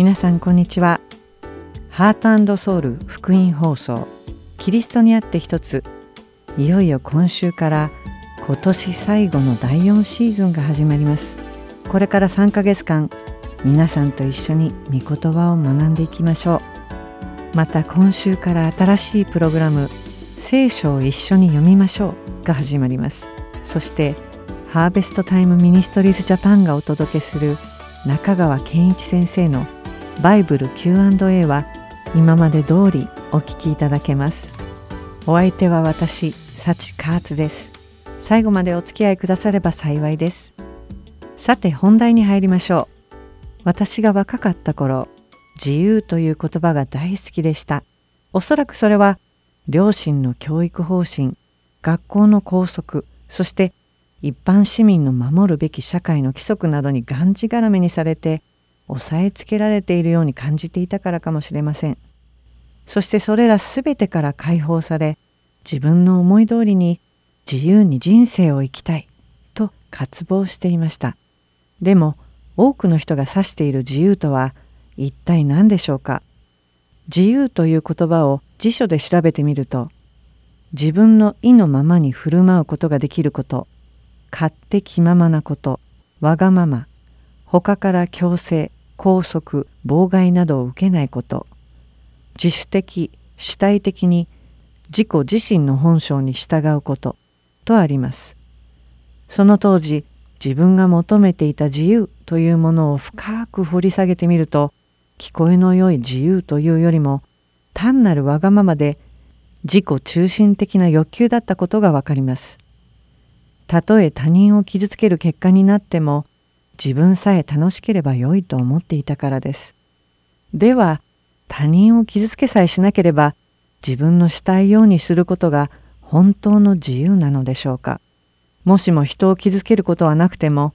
皆さんこんにちは。ハートソウル福音放送キリストにあって一ついよいよ今週から今年最後の第4シーズンが始まります。これから3ヶ月間皆さんと一緒に御言葉を学んでいきましょう。また今週から新しいプログラム聖書を一緒に読みましょうが始まります。そしてハーベストタイムミニストリーズジャパンがお届けする中川健一先生のバイブル Q&A は今まで通りお聞きいただけます。お相手は私幸カーツです。最後までお付き合いくだされば幸いです。さて本題に入りましょう。私が若かった頃自由という言葉が大好きでした。おそらくそれは両親の教育方針学校の校則そして一般市民の守るべき社会の規則などにがんじがらめにされて押さえつけられているように感じていたからかもしれません。そしてそれら全てから解放され自分の思い通りに自由に人生を生きたいと渇望していました。でも多くの人が指している自由とは一体何でしょうか？自由という言葉を辞書で調べてみると自分の意のままに振る舞うことができること勝手気ままなことわがまま他から強制拘束妨害などを受けないこと。自主的主体的に自己自身の本性に従うこと。とあります。その当時自分が求めていた自由というものを深く掘り下げてみると聞こえの良い自由というよりも単なるわがままで自己中心的な欲求だったことがわかります。たとえ他人を傷つける結果になっても自分さえ楽しければ良いと思っていたからです。では他人を傷つけさえしなければ自分のしたいようにすることが本当の自由なのでしょうか。もしも人を傷つけることはなくても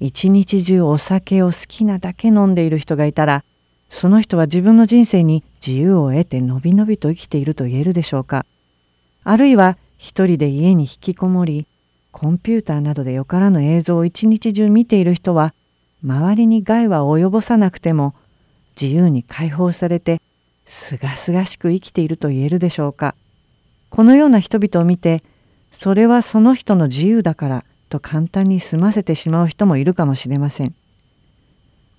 一日中お酒を好きなだけ飲んでいる人がいたらその人は自分の人生に自由を得てのびのびと生きていると言えるでしょうか。あるいは一人で家に引きこもりコンピューターなどでよからぬ映像を一日中見ている人は周りに害は及ぼさなくても自由に解放されてすがすがしく生きていると言えるでしょうか。このような人々を見てそれはその人の自由だからと簡単に済ませてしまう人もいるかもしれません。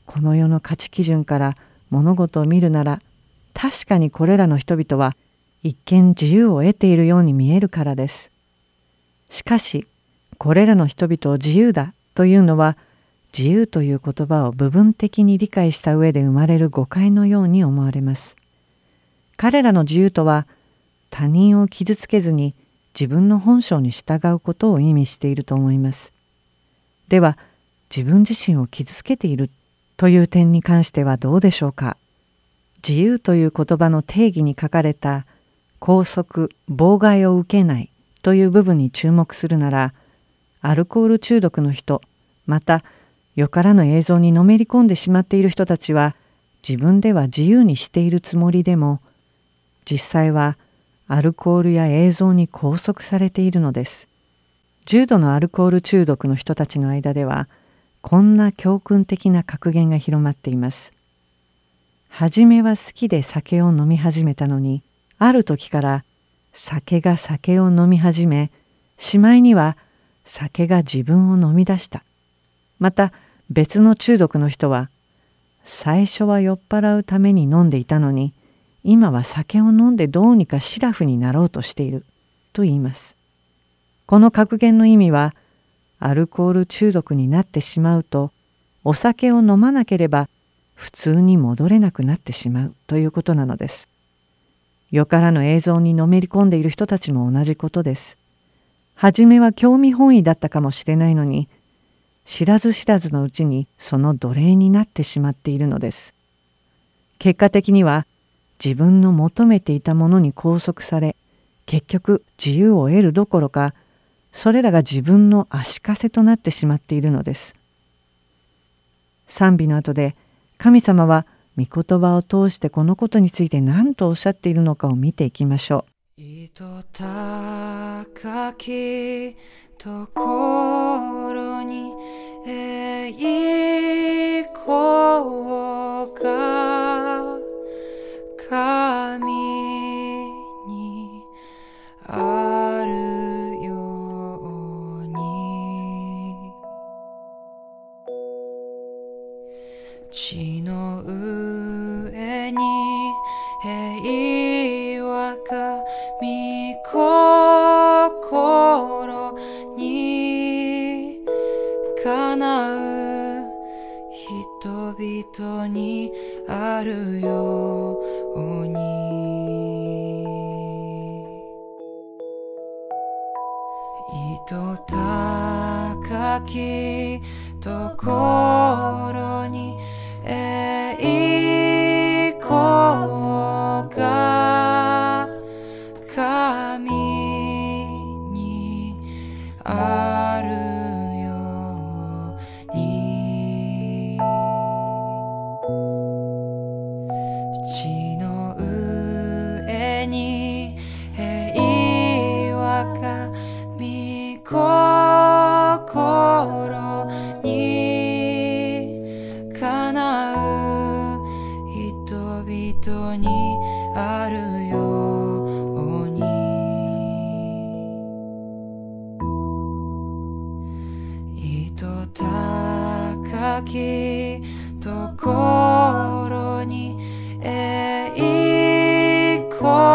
この世の価値基準から物事を見るなら確かにこれらの人々は一見自由を得ているように見えるからです。しかしこれらの人々を自由だというのは自由という言葉を部分的に理解した上で生まれる誤解のように思われます。彼らの自由とは他人を傷つけずに自分の本性に従うことを意味していると思います。では自分自身を傷つけているという点に関してはどうでしょうか？自由という言葉の定義に書かれた拘束妨害を受けないという部分に注目するならアルコール中毒の人またよからぬ映像にのめり込んでしまっている人たちは自分では自由にしているつもりでも実際はアルコールや映像に拘束されているのです。重度のアルコール中毒の人たちの間ではこんな教訓的な格言が広まっています。初めは好きで酒を飲み始めたのにある時から酒が酒を飲み始めしまいには酒が自分を飲み出した。また別の中毒の人は最初は酔っ払うために飲んでいたのに今は酒を飲んでどうにかシラフになろうとしていると言います。この格言の意味はアルコール中毒になってしまうとお酒を飲まなければ普通に戻れなくなってしまうということなのです。よからぬ映像にのめり込んでいる人たちも同じことです。初めは興味本位だったかもしれないのに知らず知らずのうちにその奴隷になってしまっているのです。結果的には自分の求めていたものに拘束され結局自由を得るどころかそれらが自分の足かせとなってしまっているのです。賛美の後で神様は御言葉を通してこのことについて何とおっしゃっているのかを見ていきましょう。糸高きところに栄光があ栄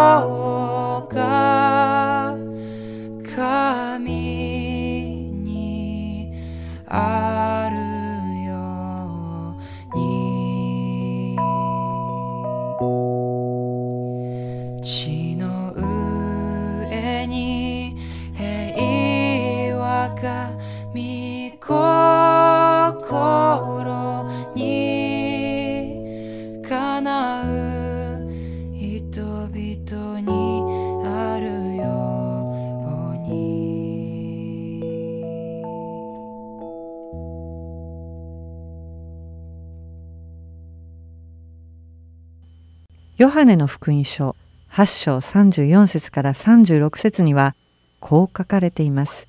ヨハネの福音書8章34節から36節にはこう書かれています。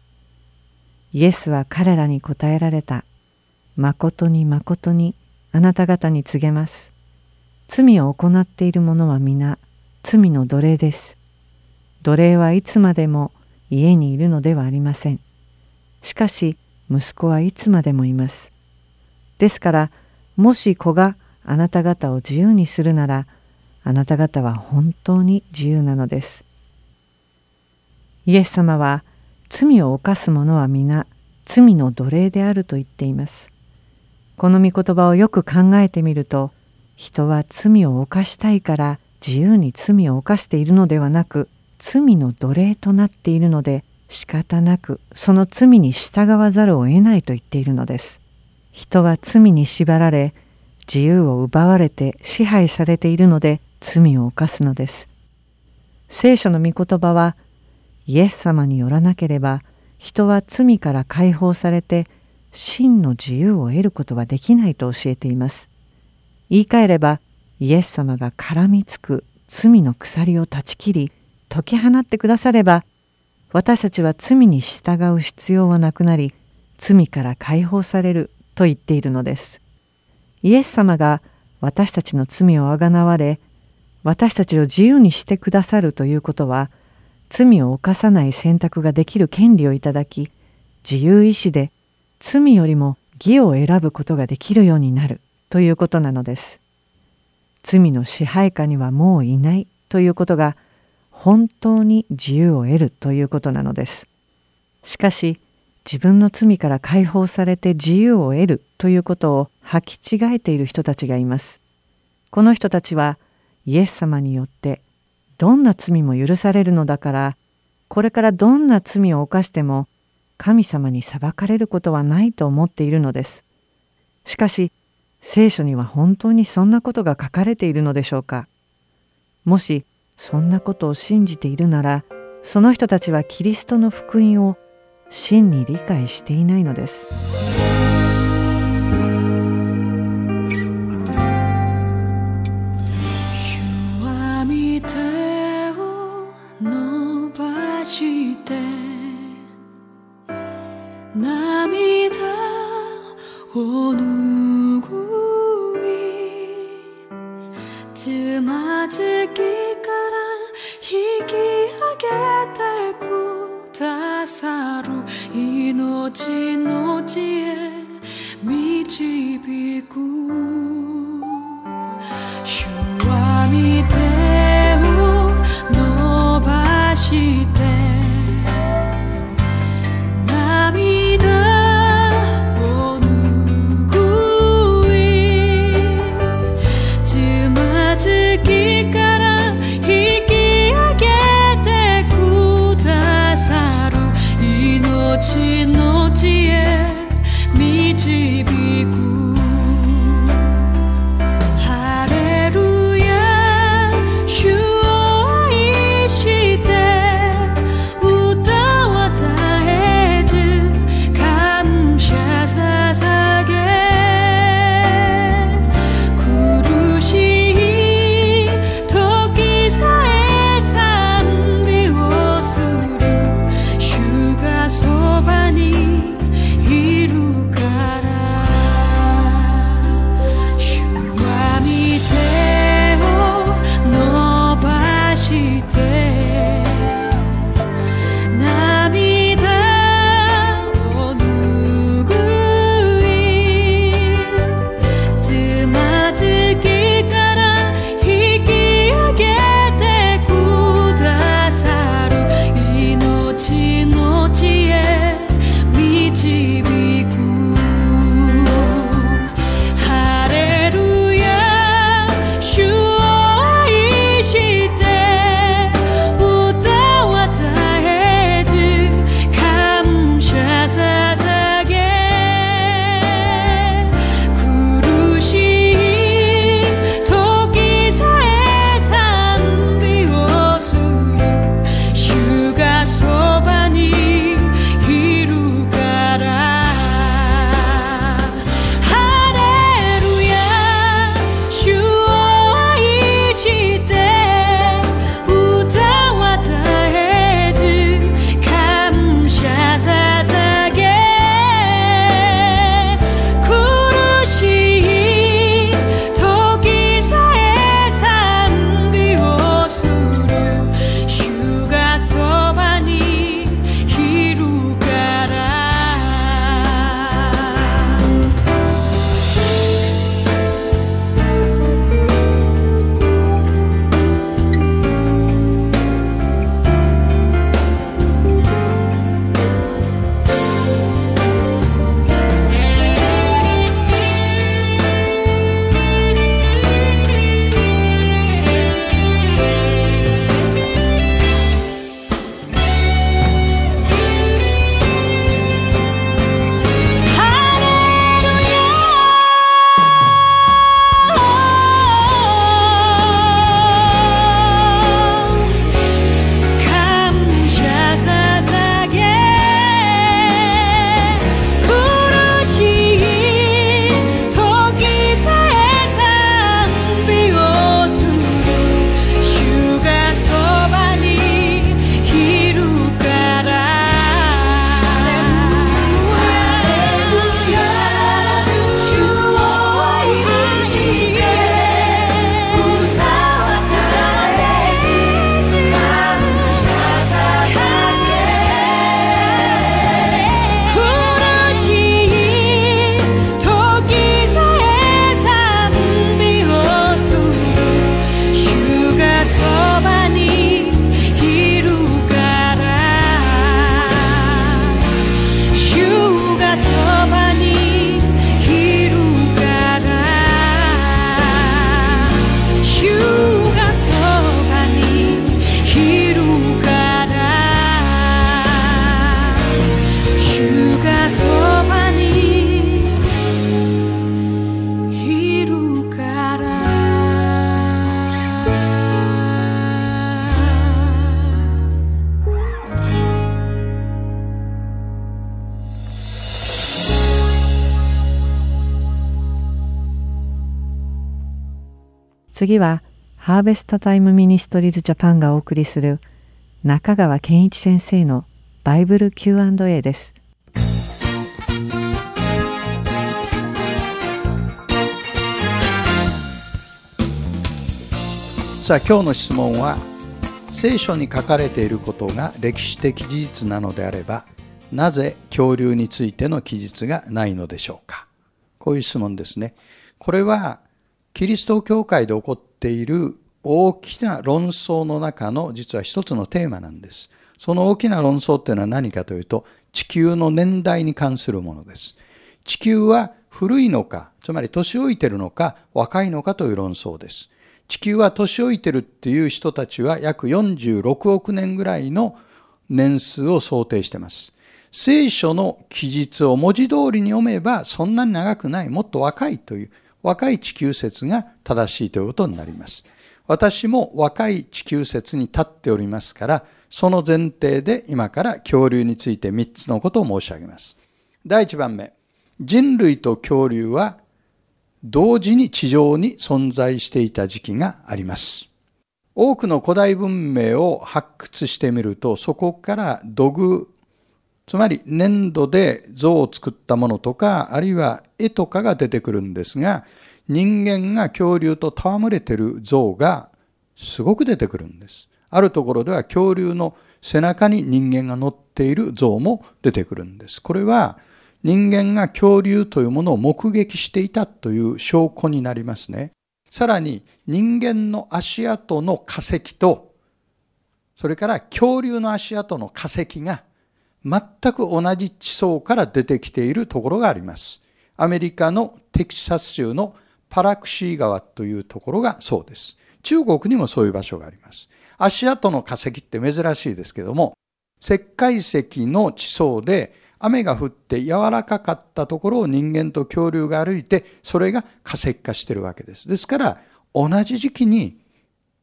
イエスは彼らに答えられた。誠に誠にあなた方に告げます。罪を行っている者は皆罪の奴隷です。奴隷はいつまでも家にいるのではありません。しかし息子はいつまでもいます。ですからもし子があなた方を自由にするならあなた方は本当に自由なのです。イエス様は罪を犯す者は皆罪の奴隷であると言っています。この御言葉をよく考えてみると人は罪を犯したいから自由に罪を犯しているのではなく罪の奴隷となっているので仕方なくその罪に従わざるを得ないと言っているのです。人は罪に縛られ自由を奪われて支配されているので罪を犯すのです。聖書の御言葉はイエス様によらなければ人は罪から解放されて真の自由を得ることはできないと教えています。言い換えればイエス様が絡みつく罪の鎖を断ち切り解き放ってくだされば私たちは罪に従う必要はなくなり罪から解放されると言っているのです。イエス様が私たちの罪をあがなわれ私たちを自由にしてくださるということは罪を犯さない選択ができる権利をいただき自由意志で罪よりも義を選ぶことができるようになるということなのです。罪の支配下にはもういないということが本当に自由を得るということなのです。しかし自分の罪から解放されて自由を得るということを履き違えている人たちがいます。この人たちはイエス様によってどんな罪も許されるのだからこれからどんな罪を犯しても神様に裁かれることはないと思っているのです。しかし聖書には本当にそんなことが書かれているのでしょうかもしそんなことを信じているならその人たちはキリストの福音を真に理解していないのです。涙を拭いつままずきから引き上げてくださる命の知恵。次はハーベストタイムミニストリーズジャパンがお送りする中川健一先生のバイブル Q&A です。さあ今日の質問は聖書に書かれていることが歴史的事実なのであればなぜ恐竜についての記述がないのでしょうか？こういう質問ですねこれはキリスト教会で起こっている大きな論争の中の実は一つのテーマなんです。その大きな論争っていうのは何かというと地球の年代に関するものです。地球は古いのかつまり年老いてるのか若いのかという論争です。地球は年老いてるっていう人たちは約46億年ぐらいの年数を想定しています。聖書の記述を文字通りに読めばそんなに長くない、もっと若いという若い地球説が正しいということになります。私も若い地球説に立っておりますから、その前提で今から恐竜について3つのことを申し上げます。第1番目、人類と恐竜は同時に地上に存在していた時期があります。多くの古代文明を発掘してみると、そこから土偶、つまり粘土で像を作ったものとか、あるいは絵とかが出てくるんですが、人間が恐竜と戯れてる像がすごく出てくるんです。あるところでは恐竜の背中に人間が乗っている像も出てくるんです。これは人間が恐竜というものを目撃していたという証拠になりますね。さらに人間の足跡の化石と、それから恐竜の足跡の化石が全く同じ地層から出てきているところがあります。アメリカのテキサス州のパラクシー川というところがそうです。中国にもそういう場所があります。足跡の化石って珍しいですけども、石灰石の地層で雨が降って柔らかかったところを人間と恐竜が歩いてそれが化石化してるわけですですから同じ時期に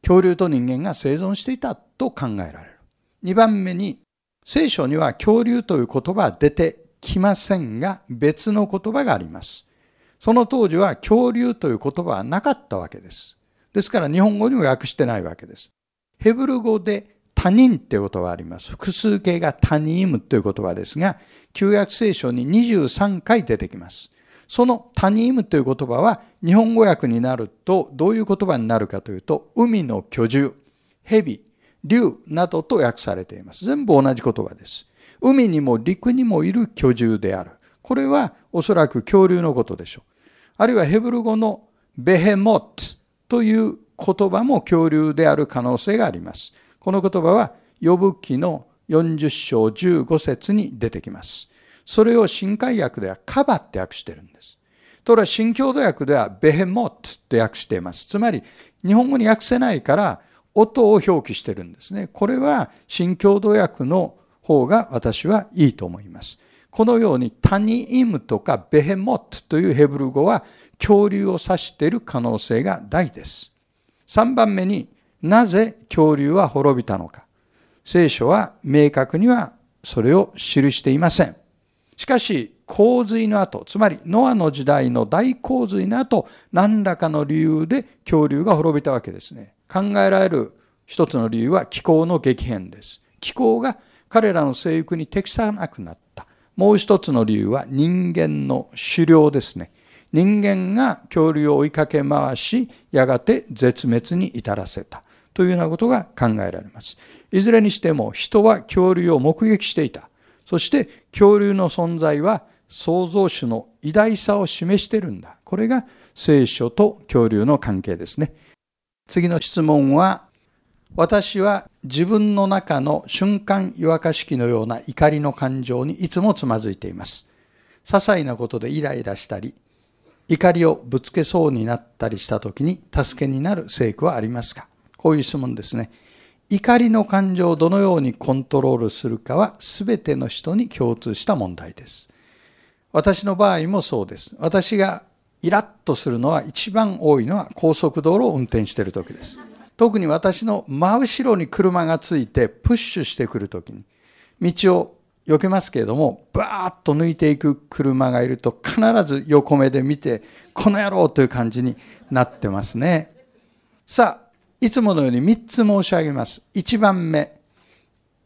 恐竜と人間が生存していたと考えられる2番目に聖書には恐竜という言葉は出てきませんが別の言葉がありますその当時は恐竜という言葉はなかったわけですですから日本語にも訳してないわけですヘブル語で他人っていう言葉があります。複数形が他人という言葉ですが、旧約聖書に23回出てきます。そのタニームという言葉は日本語訳になるとどういう言葉になるかというと海の居住、蛇、竜などと訳されています。全部同じ言葉です。海にも陸にもいる居住である。これはおそらく恐竜のことでしょう。あるいはヘブル語のベヘモットという言葉も恐竜である可能性があります。この言葉は呼ぶ記の40章15節に出てきます。それを新海訳ではカバって訳してるんです。ところが新共同訳ではベヘモットって訳しています。つまり日本語に訳せないから音を表記してるんですね。これは新共同訳の方が私はいいと思います。このようにタニイムとかベヘモットというヘブル語は恐竜を指している可能性が大です。3番目になぜ恐竜は滅びたのか。聖書は明確にはそれを記していません。しかし、洪水の後、つまりノアの時代の大洪水の後、何らかの理由で恐竜が滅びたわけですね。考えられる一つの理由は気候の激変です。気候が彼らの生育に適さなくなった。もう一つの理由は人間の狩猟ですね。人間が恐竜を追いかけ回し、やがて絶滅に至らせた。というようなことが考えられます。いずれにしても人は恐竜を目撃していた。そして恐竜の存在は創造主の偉大さを示しているんだ。これが聖書と恐竜の関係ですね。次の質問は、私は自分の中の瞬間湯沸かし器のような怒りの感情にいつもつまずいています。些細なことでイライラしたり、怒りをぶつけそうになったりした時に助けになる聖句はありますか？こういう質問ですね。怒りの感情をどのようにコントロールするかは全ての人に共通した問題です。私の場合もそうです。私がイラッとするのは一番多いのは高速道路を運転している時です。特に私の真後ろに車がついてプッシュしてくる時に道を避けますけれどもバーッと抜いていく車がいると必ず横目で見てこの野郎という感じになってますね。さあいつものように3つ申し上げます。1番目、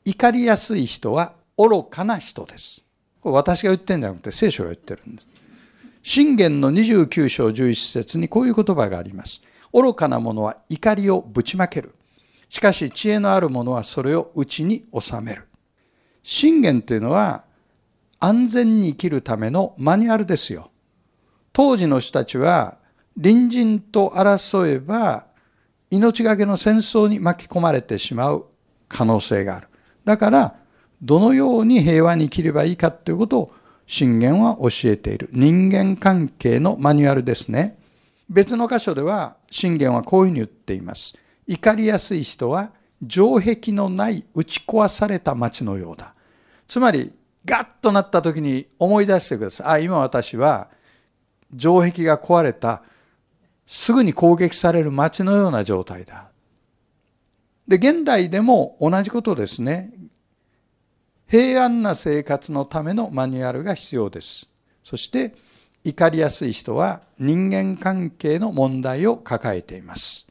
怒りやすい人は愚かな人です。これ私が言ってるんじゃなくて聖書が言ってるんです。信玄の29章11節にこういう言葉があります。愚かな者は怒りをぶちまける。しかし知恵のある者はそれを内に収める。信玄というのは安全に生きるためのマニュアルですよ。当時の人たちは隣人と争えば命がけの戦争に巻き込まれてしまう可能性がある。だからどのように平和に生きればいいかということを信玄は教えている人間関係のマニュアルですね。別の箇所では信玄はこういうふうに言っています。怒りやすい人は城壁のない打ち壊された町のようだ。つまりガッとなった時に思い出してください。あ、今私は城壁が壊れたすぐに攻撃される町のような状態だ。で、現代でも同じことですね。平安な生活のためのマニュアルが必要です。そして怒りやすい人は人間関係の問題を抱えています。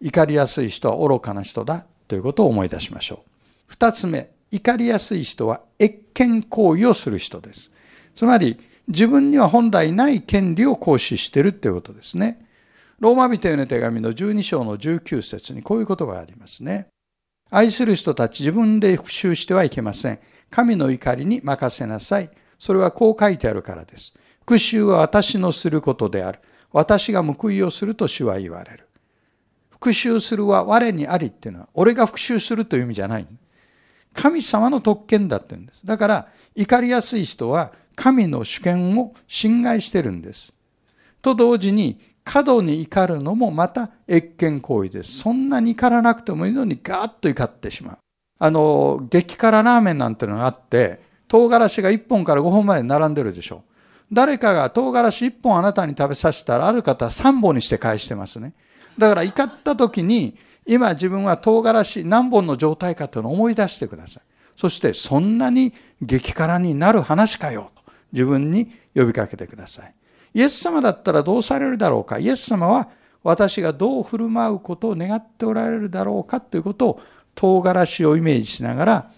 怒りやすい人は愚かな人だということを思い出しましょう。二つ目、怒りやすい人は越権行為をする人です。つまり自分には本来ない権利を行使しているということですね。ローマ人への手紙の12章の19節にこういう言葉がありますね。愛する人たち自分で復讐してはいけません。神の怒りに任せなさい。それはこう書いてあるからです。復讐は私のすることである。私が報いをすると主は言われる。復讐するは我にありっていうのは、俺が復讐するという意味じゃない。神様の特権だって言うんです。だから、怒りやすい人は神の主権を侵害してるんです。と同時に、過度に怒るのもまた越権行為です。そんなに怒らなくてもいいのにガーッと怒ってしまう。あの、激辛ラーメンなんてのがあって、唐辛子が1本から5本まで並んでるでしょ。誰かが唐辛子1本あなたに食べさせたら、ある方は3本にして返してますね。だから怒った時に、今自分は唐辛子何本の状態かというのを思い出してください。そして、そんなに激辛になる話かよと自分に呼びかけてください。イエス様だったらどうされるだろうか？イエス様は私がどう振る舞うことを願っておられるだろうかということを唐辛子をイメージしながら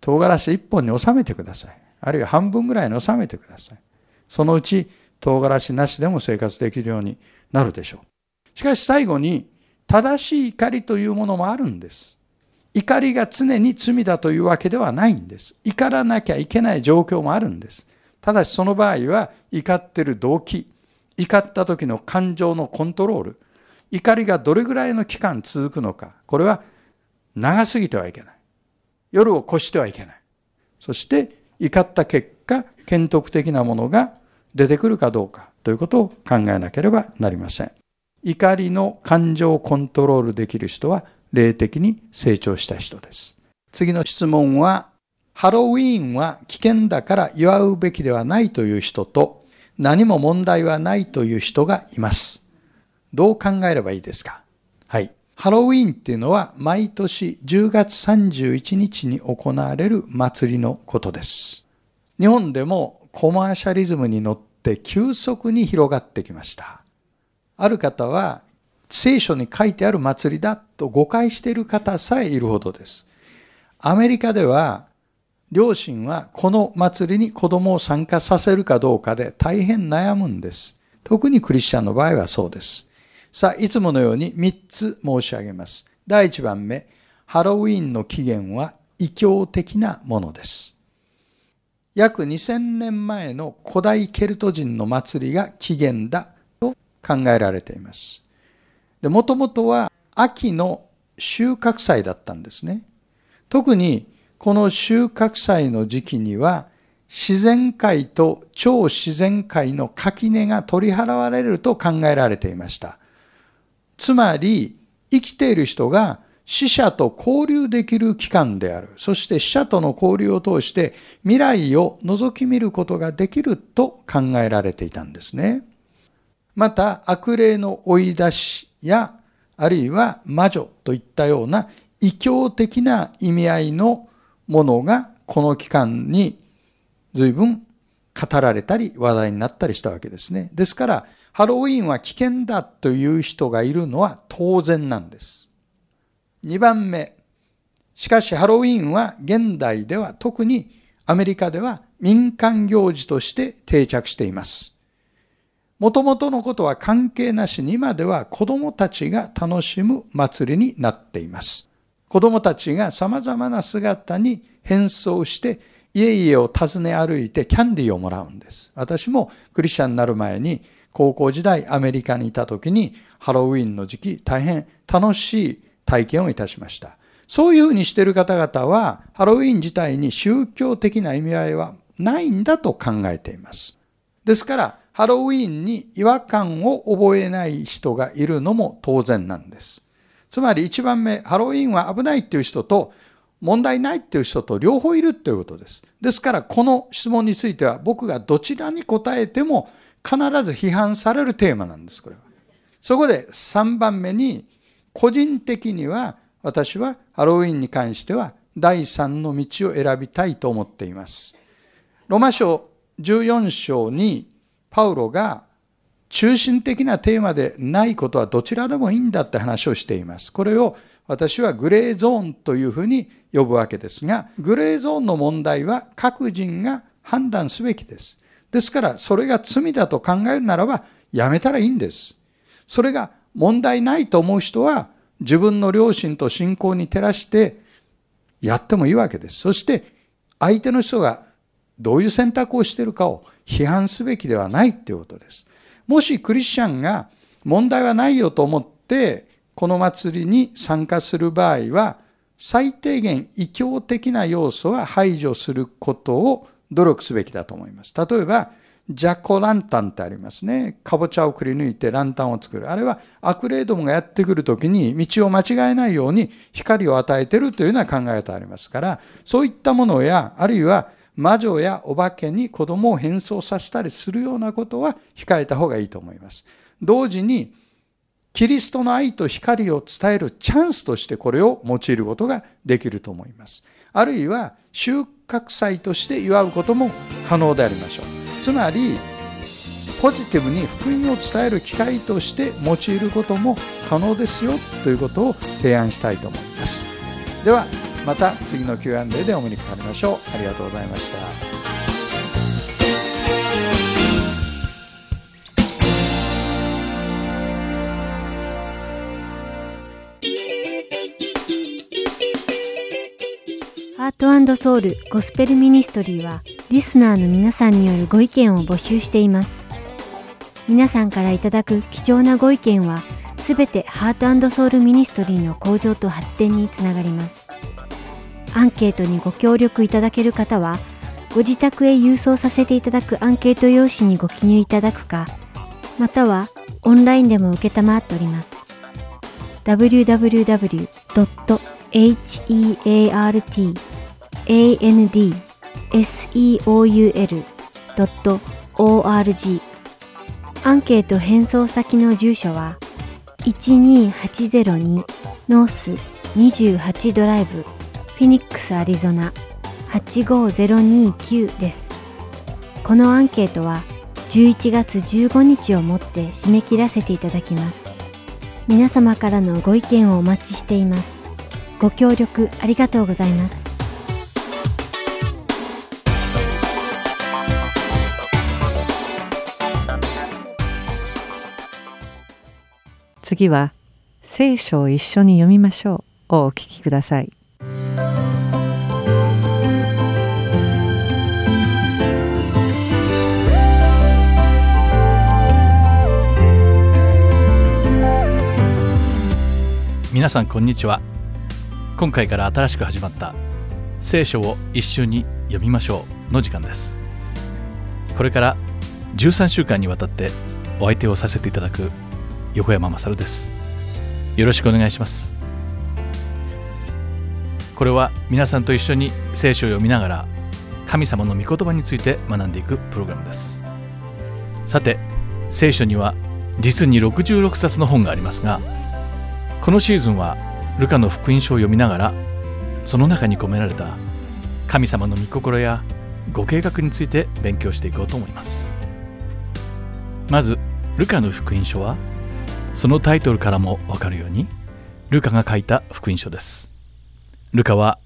唐辛子一本に収めてください。あるいは半分ぐらいに収めてください。そのうち唐辛子なしでも生活できるようになるでしょう。しかし最後に正しい怒りというものもあるんです。怒りが常に罪だというわけではないんです。怒らなきゃいけない状況もあるんです。ただしその場合は怒ってる動機、怒った時の感情のコントロール、怒りがどれぐらいの期間続くのか、これは長すぎてはいけない。夜を越してはいけない。そして怒った結果、剣徳的なものが出てくるかどうかということを考えなければなりません。怒りの感情をコントロールできる人は霊的に成長した人です。次の質問はハロウィーンは危険だから祝うべきではないという人と、何も問題はないという人がいます。どう考えればいいですか？はい。ハロウィーンっていうのは毎年10月31日に行われる祭りのことです。日本でもコマーシャリズムに乗って急速に広がってきました。ある方は聖書に書いてある祭りだと誤解している方さえいるほどです。アメリカでは両親はこの祭りに子供を参加させるかどうかで大変悩むんです。特にクリスチャンの場合はそうです。さあ、いつものように3つ申し上げます。第1番目、ハロウィンの起源は異教的なものです。約2000年前の古代ケルト人の祭りが起源だと考えられています。もともとは秋の収穫祭だったんですね。特にこの収穫祭の時期には自然界と超自然界の垣根が取り払われると考えられていました。つまり生きている人が死者と交流できる期間である。そして死者との交流を通して未来を覗き見ることができると考えられていたんですね。また悪霊の追い出しやあるいは魔女といったような異教的な意味合いのものがこの期間に随分語られたり話題になったりしたわけですね。ですから、ハロウィーンは危険だという人がいるのは当然なんです。2番目。しかしハロウィーンは現代では特にアメリカでは民間行事として定着しています。もともとのことは関係なしに今では子供たちが楽しむ祭りになっています。子供たちが様々な姿に変装して家々を訪ね歩いてキャンディーをもらうんです。私もクリスチャンになる前に高校時代アメリカにいた時にハロウィンの時期大変楽しい体験をいたしました。そういうふうにしている方々はハロウィン自体に宗教的な意味合いはないんだと考えています。ですからハロウィンに違和感を覚えない人がいるのも当然なんです。つまり一番目、ハロウィンは危ないっていう人と問題ないっていう人と両方いるということです。ですからこの質問については僕がどちらに答えても必ず批判されるテーマなんです、これは。そこで3番目に個人的には私はハロウィンに関しては第3の道を選びたいと思っています。ロマ書14章にパウロが中心的なテーマでないことはどちらでもいいんだって話をしています。これを私はグレーゾーンというふうに呼ぶわけですが、グレーゾーンの問題は各人が判断すべきです。ですから、それが罪だと考えるならば、やめたらいいんです。それが問題ないと思う人は、自分の良心と信仰に照らしてやってもいいわけです。そして、相手の人がどういう選択をしているかを批判すべきではないということです。もしクリスチャンが問題はないよと思ってこの祭りに参加する場合は最低限異教的な要素は排除することを努力すべきだと思います。例えばジャコランタンってありますね。かぼちゃをくり抜いてランタンを作る。あれは悪霊どもがやってくるときに道を間違えないように光を与えてるというような考え方ありますから、そういったものや、あるいは魔女やお化けに子供を変装させたりするようなことは控えた方がいいと思います。同時に、キリストの愛と光を伝えるチャンスとしてこれを用いることができると思います。あるいは収穫祭として祝うことも可能でありましょう。つまり、ポジティブに福音を伝える機会として用いることも可能ですよということを提案したいと思います。では、また次の Q&A でお目にかかりましょう。ありがとうございました。ハートソウルゴスペルミニストリーはリスナーの皆さんによるご意見を募集しています。皆さんからいただく貴重なご意見はすべてハートソウルミニストリーの向上と発展につながります。アンケートにご協力いただける方はご自宅へ郵送させていただくアンケート用紙にご記入いただくかまたはオンラインでも受けたまっております。www.heartandsoul.org アンケート返送先の住所は12802 North 28 Drive Phoenix Arizona 85029です。このアンケートは11月15日をもって締め切らせていただきます。皆様からのご意見をお待ちしています。ご協力ありがとうございます。次は聖書を一緒に読みましょう。をお聞きください。皆さんこんにちは。今回から新しく始まった聖書を一緒に読みましょう。の時間です。これから13週間にわたってお相手をさせていただく横山勝です。よろしくお願いします。これは皆さんと一緒に聖書を読みながら神様の御言葉について学んでいくプログラムです。さて聖書には実に66冊の本がありますがこのシーズンはルカの福音書を読みながらその中に込められた神様の御心やご計画について勉強していこうと思います。まずルカの福音書はそのタイトルからもわかるようにルカが書いた福音書です。ルカは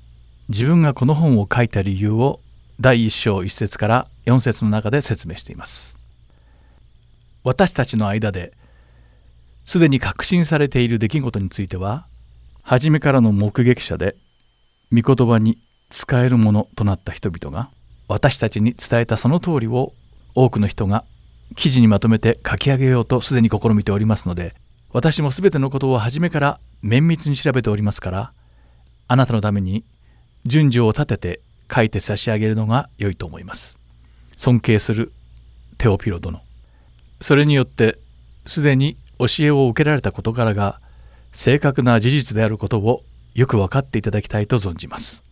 自分がこの本を書いた理由を第1章1節から4節の中で説明しています。私たちの間ですでに確信されている出来事については初めからの目撃者で御言葉に使えるものとなった人々が私たちに伝えたその通りを多くの人が記事にまとめて書き上げようとすでに試みておりますので私も全てのことを初めから綿密に調べておりますからあなたのために順序を立てて書いて差し上げるのが良いと思います。尊敬するテオピロ殿。それによってすでに教えを受けられた事柄が正確な事実であることをよく分かっていただきたいと存じます。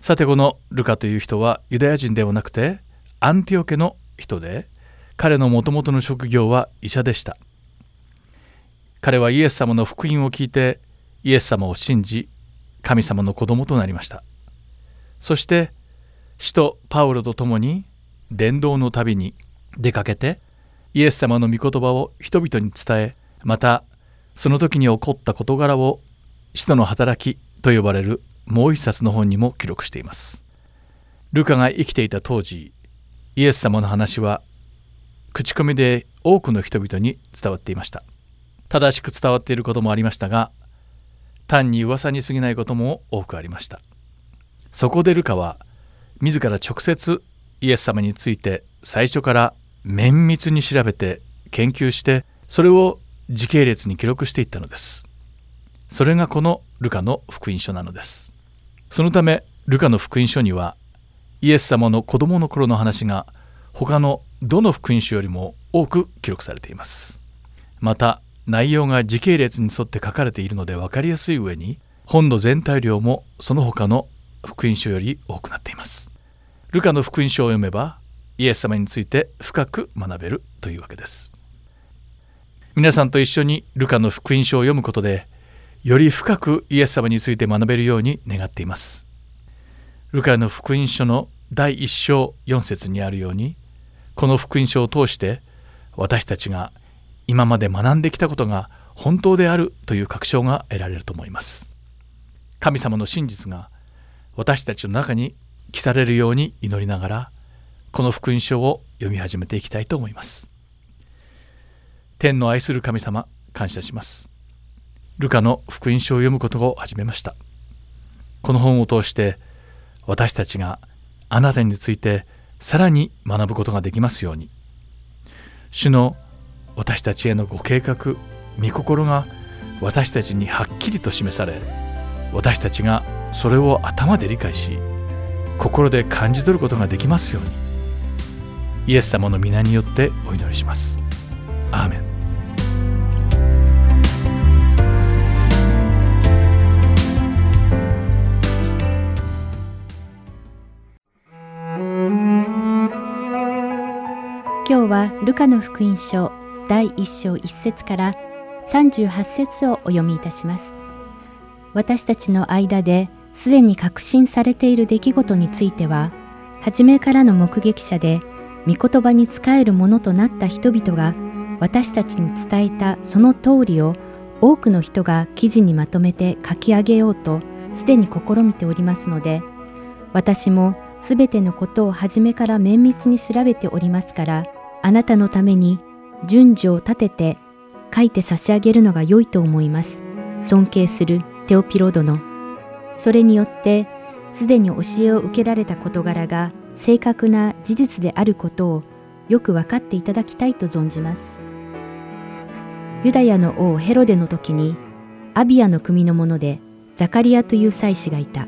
さてこのルカという人はユダヤ人ではなくてアンティオ家の人で彼のもともとの職業は医者でした。彼はイエス様の福音を聞いてイエス様を信じ神様の子供となりました。そして使徒パウロと共に伝道の旅に出かけてイエス様の御言葉を人々に伝えまたその時に起こった事柄を使徒の働きと呼ばれるもう一冊の本にも記録しています。ルカが生きていた当時イエス様の話は口コミで多くの人々に伝わっていました。正しく伝わっていることもありましたが単に噂に過ぎないことも多くありました。そこでルカは自ら直接イエス様について最初から綿密に調べて研究してそれを時系列に記録していったのです。それがこのルカの福音書なのです。そのためルカの福音書にはイエス様の子供の頃の話が他のどの福音書よりも多く記録されています。また内容が時系列に沿って書かれているので分かりやすい上に本の全体量もその他の福音書より多くなっています。ルカの福音書を読めばイエス様について深く学べるというわけです。皆さんと一緒にルカの福音書を読むことでより深くイエス様について学べるように願っています。ルカの福音書の第1章4節にあるようにこの福音書を通して私たちが今まで学んできたことが本当であるという確証が得られると思います。神様の真実が私たちの中に記されるように祈りながらこの福音書を読み始めていきたいと思います。天の愛する神様感謝します。ルカの福音書を読むことを始めました。この本を通して私たちがあなたについてさらに学ぶことができますように。主の私たちへのご計画御心が私たちにはっきりと示され私たちがそれを頭で理解し心で感じ取ることができますように。イエス様の皆によってお祈りします。アーメン。今日はルカの福音書第1章1節から38節をお読みいたします。私たちの間ですでに確信されている出来事については初めからの目撃者で御言葉に仕えるものとなった人々が私たちに伝えたその通りを多くの人が記事にまとめて書き上げようとすでに試みておりますので私もすべてのことを初めから綿密に調べておりますからあなたのために順序を立てて書いて差し上げるのが良いと思います。尊敬するテオピロ殿それによってすでに教えを受けられた事柄が正確な事実であることをよく分かっていただきたいと存じます。ユダヤの王ヘロデの時にアビアの組の者でザカリアという祭司がいた。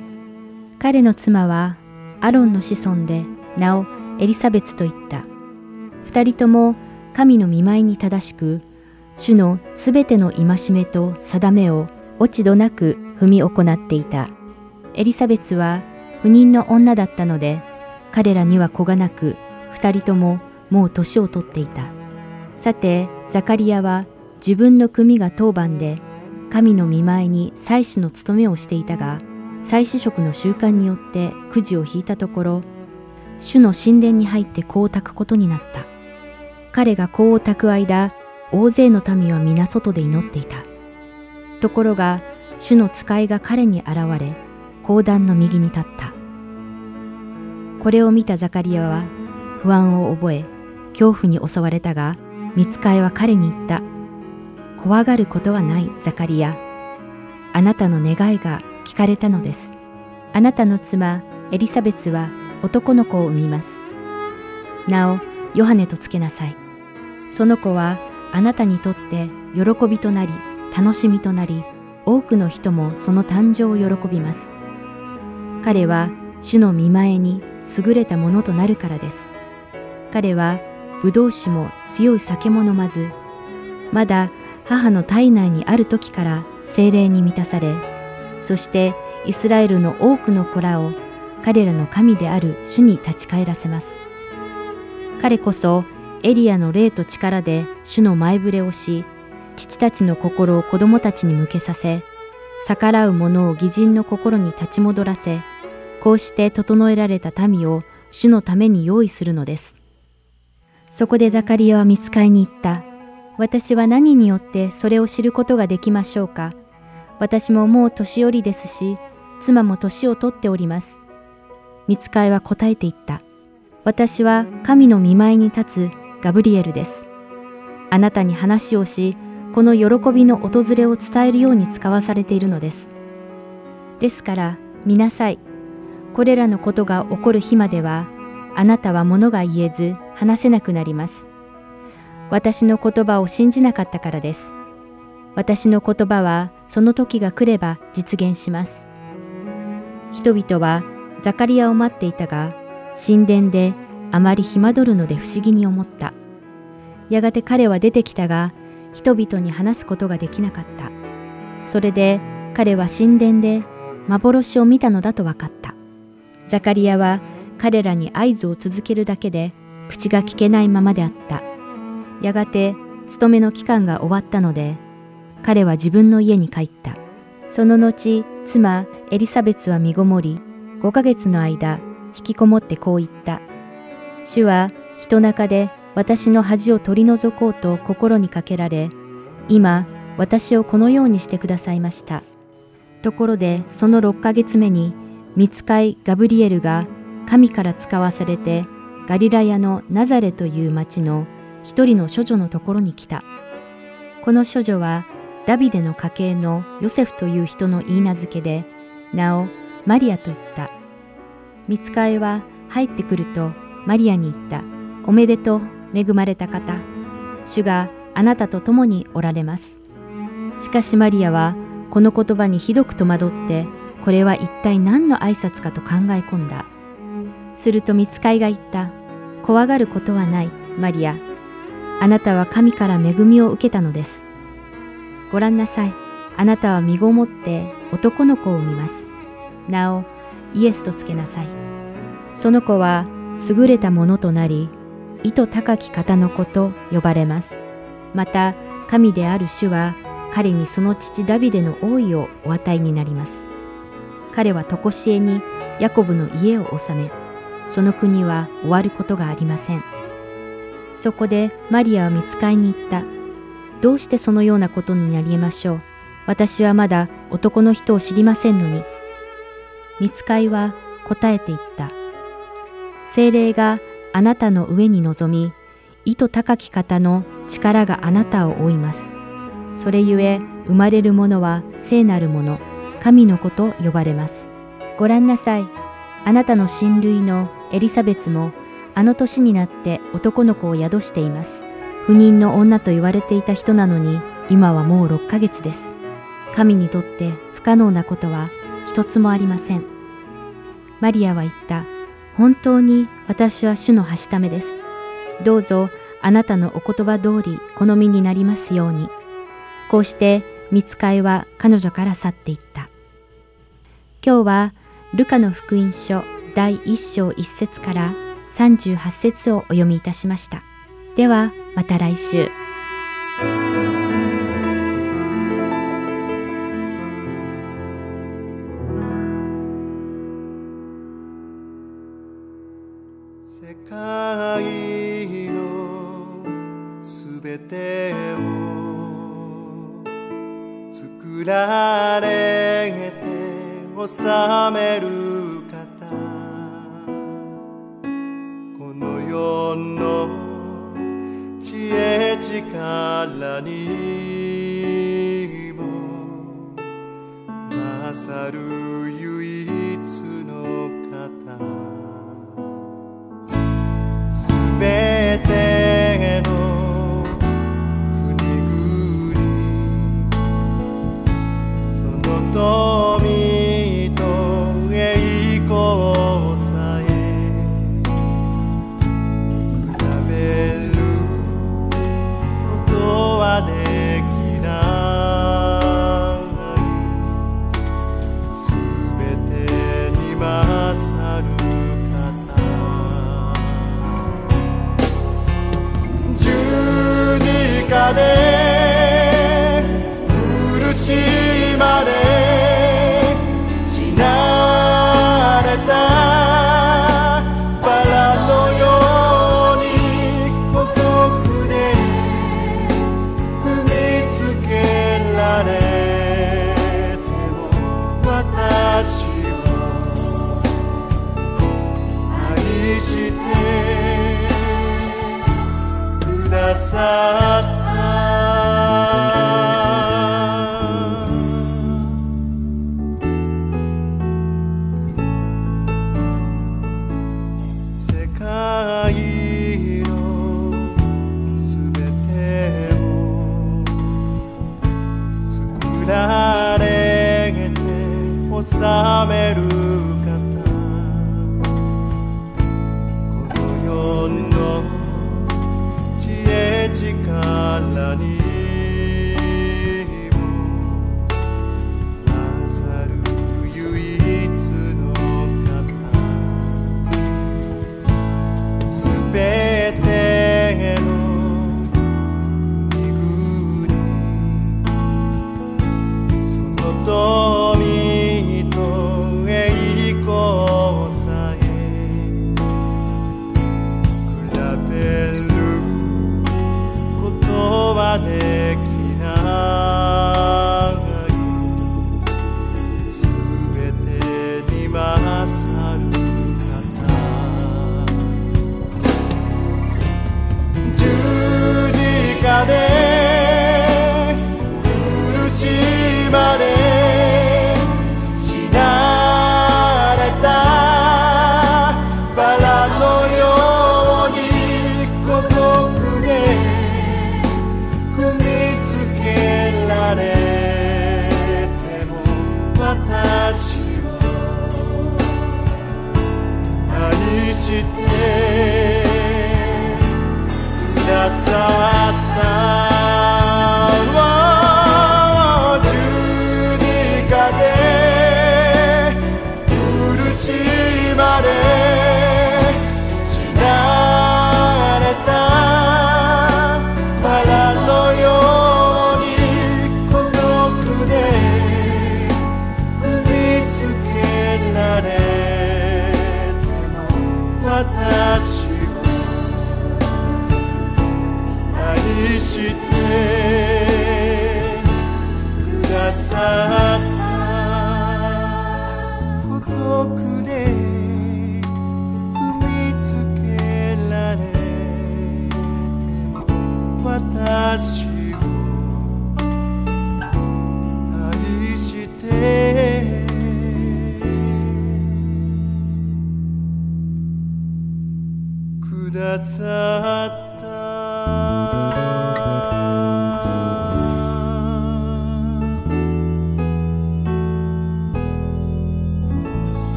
彼の妻はアロンの子孫で名をエリサベツと言った。二人とも神の見舞いに正しく主のすべての戒めと定めを落ち度なく踏み行っていた。エリザベスは不妊の女だったので彼らには子がなく二人とももう年を取っていた。さてザカリアは自分の組が当番で神の見舞いに祭司の務めをしていたが祭司職の習慣によってくじを引いたところ主の神殿に入って香を焚くことになった。彼が香を焚く間大勢の民は皆外で祈っていたところが主の使いが彼に現れ講談の右に立ったこれを見たザカリアは不安を覚え恐怖に襲われたが、見つかいは彼に言った。怖がることはない、ザカリア。あなたの願いが聞かれたのです。あなたの妻、エリザベスは男の子を産みます。なお、ヨハネとつけなさい。その子はあなたにとって喜びとなり、楽しみとなり、多くの人もその誕生を喜びます。彼は主の見前に優れたものとなるからです。彼はブドウ酒も強い酒も飲まず、まだ母の体内にある時から精霊に満たされ、そしてイスラエルの多くの子らを彼らの神である主に立ち返らせます。彼こそエリアの霊と力で主の前触れをし、父たちの心を子供たちに向けさせ、逆らう者を義人の心に立ち戻らせ、こうして整えられた民を主のために用意するのです。そこでザカリアは見つかいに行った。私は何によってそれを知ることができましょうか。私ももう年寄りですし、妻も年を取っております。見つかいは答えていった。私は神の見舞いに立つガブリエルです。あなたに話をし、この喜びの訪れを伝えるように使わされているのです。ですから、見なさい。これらのことが起こる日までは、あなたは物が言えず話せなくなります。私の言葉を信じなかったからです。私の言葉はその時が来れば実現します。人々はザカリアを待っていたが、神殿であまり暇取るので不思議に思った。やがて彼は出てきたが、人々に話すことができなかった。それで彼は神殿で幻を見たのだと分かった。ザカリアは彼らに合図を続けるだけで口が聞けないままであった。やがて勤めの期間が終わったので、彼は自分の家に帰った。その後、妻エリザベスは身ごもり、5ヶ月の間、引きこもってこう言った。主は人中で私の恥を取り除こうと心にかけられ、今、私をこのようにしてくださいました。ところで、その6ヶ月目に、見つかいガブリエルが神から使わされて、ガリラヤのナザレという町の一人の処女のところに来た。この処女は、ダビデの家系のヨセフという人の言い名付けで、名をマリアと言った。見つかいは入ってくるとマリアに言った。おめでとう、恵まれた方。主があなたと共におられます。しかしマリアはこの言葉にひどく戸惑って、これは一体何の挨拶かと考え込んだ。すると見つかいが言った。怖がることはない、マリア。あなたは神から恵みを受けたのです。ご覧なさい。あなたは身ごもって男の子を産みます。なお、イエスとつけなさい。その子は優れたものとなり、意図高き方の子と呼ばれます。また、神である主は彼にその父ダビデの王位をお与えになります。彼は常しえにヤコブの家を治め、その国は終わることがありません。そこでマリアは見つかいに行った。どうしてそのようなことになりえましょう。私はまだ男の人を知りませんのに。見つかいは答えて言った。精霊があなたの上に臨み、意図高き方の力があなたを追います。それゆえ生まれるものは聖なるもの、神の子と呼ばれます。ご覧なさい。あなたの親類のエリザベスもあの年になって男の子を宿しています。不妊の女と言われていた人なのに今はもう6ヶ月です。神にとって不可能なことは一つもありません。マリアは言った。本当に私は主のはしためです。どうぞあなたのお言葉通り好みになりますように。こうして見つかいは彼女から去っていった。今日はルカの福音書第1章1節から38節をお読みいたしました。ではまた来週。世界のすべてを作られて治める方。この世の知恵力にも勝る唯一のす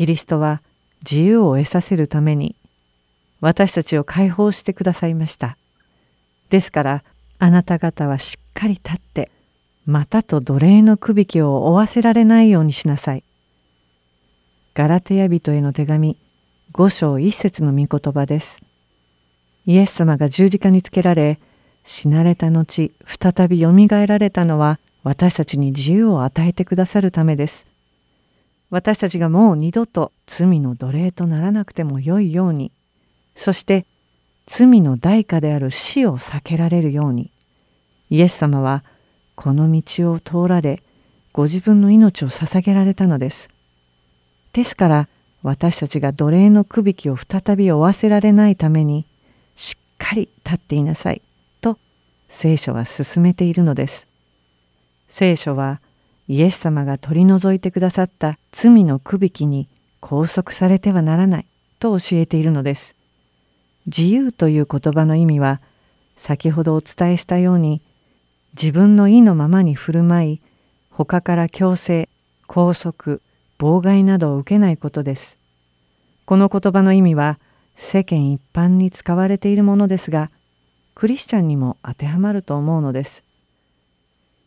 キリストは自由を得させるために私たちを解放してくださいました。ですからあなた方はしっかり立ってまたと奴隷のくびきを負わせられないようにしなさい。ガラテヤ人への手紙5章1節の御言葉です。イエス様が十字架につけられ死なれた後再びよみがえられたのは私たちに自由を与えてくださるためです。私たちがもう二度と罪の奴隷とならなくてもよいようにそして罪の代価である死を避けられるようにイエス様はこの道を通られご自分の命を捧げられたのです。ですから私たちが奴隷のくびきを再び負わせられないためにしっかり立っていなさいと聖書は進めているのです。聖書はイエス様が取り除いてくださった罪のくびきに拘束されてはならないと教えているのです。自由という言葉の意味は先ほどお伝えしたように自分の意のままに振る舞い他から強制拘束妨害などを受けないことです。この言葉の意味は世間一般に使われているものですがクリスチャンにも当てはまると思うのです。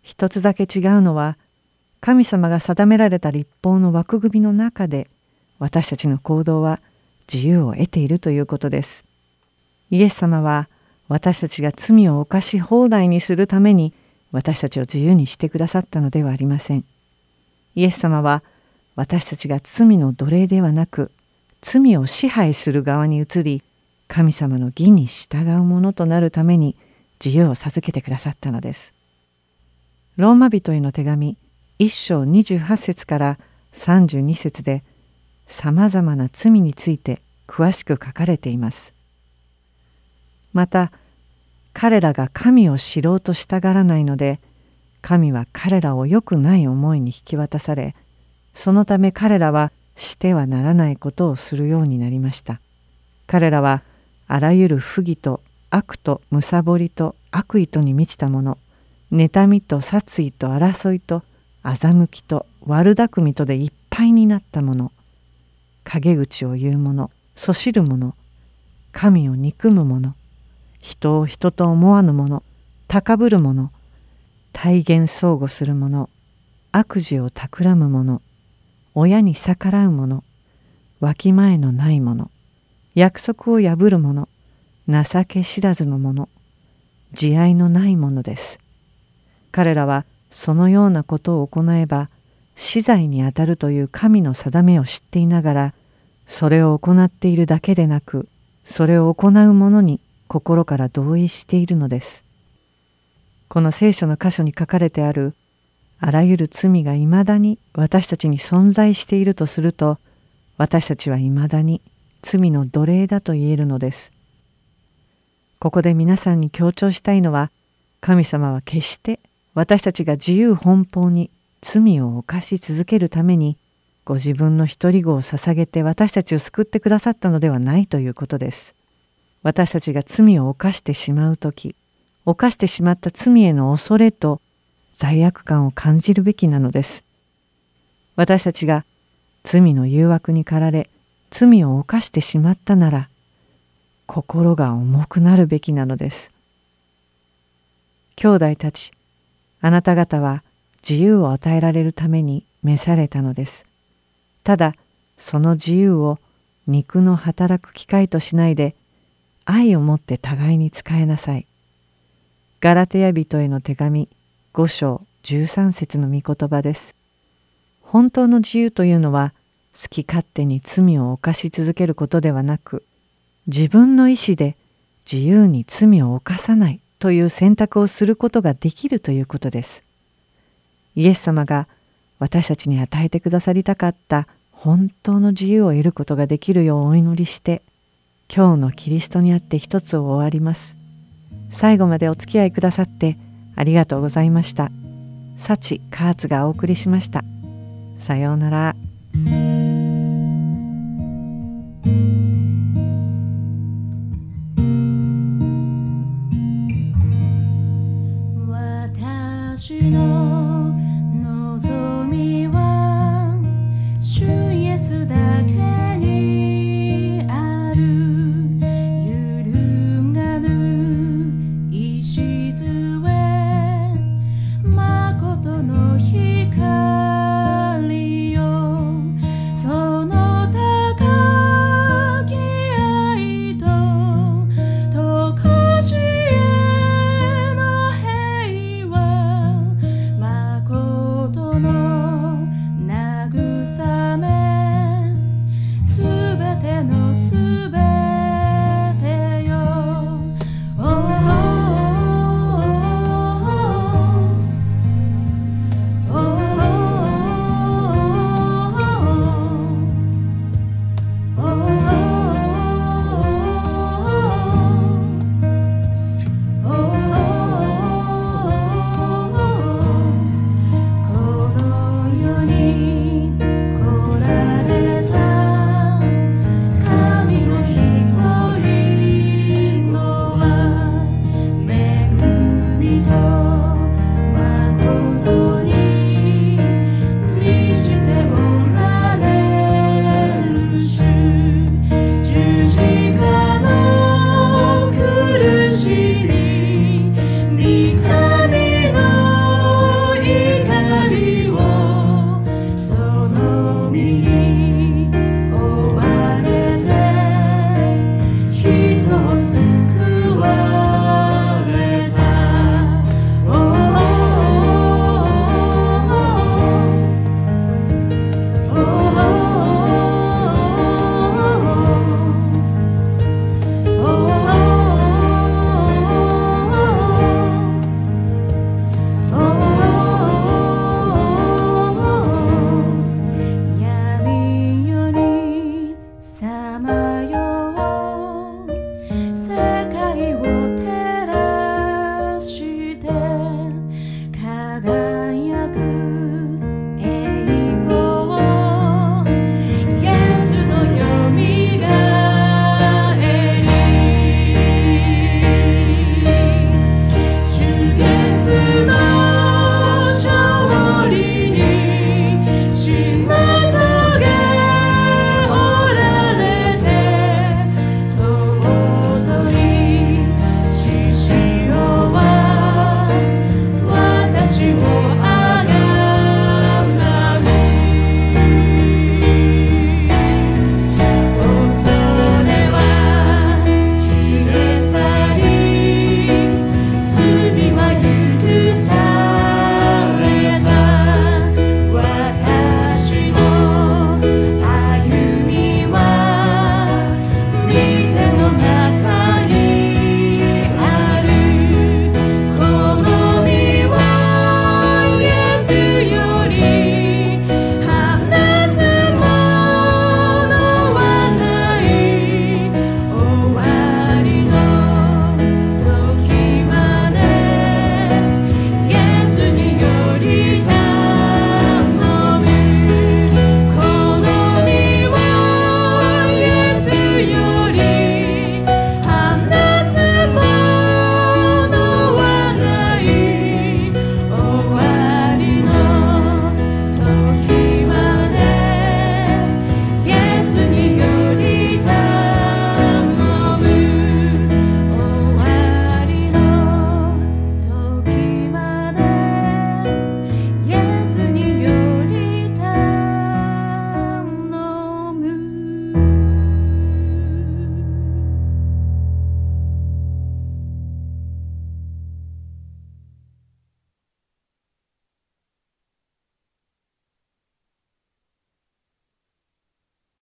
一つだけ違うのは神様が定められた立法の枠組みの中で私たちの行動は自由を得ているということです。イエス様は私たちが罪を犯し放題にするために私たちを自由にしてくださったのではありません。イエス様は私たちが罪の奴隷ではなく罪を支配する側に移り神様の義に従うものとなるために自由を授けてくださったのです。ローマ人への手紙1章28節から32節でさまざまな罪について詳しく書かれています。また彼らが神を知ろうとしたがらないので神は彼らを良くない思いに引き渡されそのため彼らはしてはならないことをするようになりました。彼らはあらゆる不義と悪と貪りと悪意とに満ちたもの妬みと殺意と争いと欺きと悪巧みとでいっぱいになったもの。陰口を言う者そしる者神を憎む者人を人と思わぬ者高ぶる者体現相互する者悪事を企む者親に逆らう者わきまえのない者約束を破る者情け知らずの者慈愛のない者です。彼らはそのようなことを行えば死罪にあたるという神の定めを知っていながらそれを行っているだけでなくそれを行う者に心から同意しているのです。この聖書の箇所に書かれてあるあらゆる罪がいまだに私たちに存在しているとすると私たちはいまだに罪の奴隷だと言えるのです。ここで皆さんに強調したいのは神様は決して私たちが自由奔放に罪を犯し続けるためにご自分の一人子を捧げて私たちを救ってくださったのではないということです。私たちが罪を犯してしまう時犯してしまった罪への恐れと罪悪感を感じるべきなのです。私たちが罪の誘惑に駆られ罪を犯してしまったなら心が重くなるべきなのです。兄弟たち、あなた方は自由を与えられるために召されたのです。ただその自由を肉の働く機会としないで愛を持って互いに使えなさい。ガラテヤ人への手紙5章13節の御言葉です。本当の自由というのは好き勝手に罪を犯し続けることではなく自分の意志で自由に罪を犯さないという選択をすることができるということです。イエス様が私たちに与えてくださりたかった本当の自由を得ることができるようお祈りして今日のキリストにあって一つを終わります。最後までお付き合いくださってありがとうございました。幸カーツがお送りしました。さようなら。私の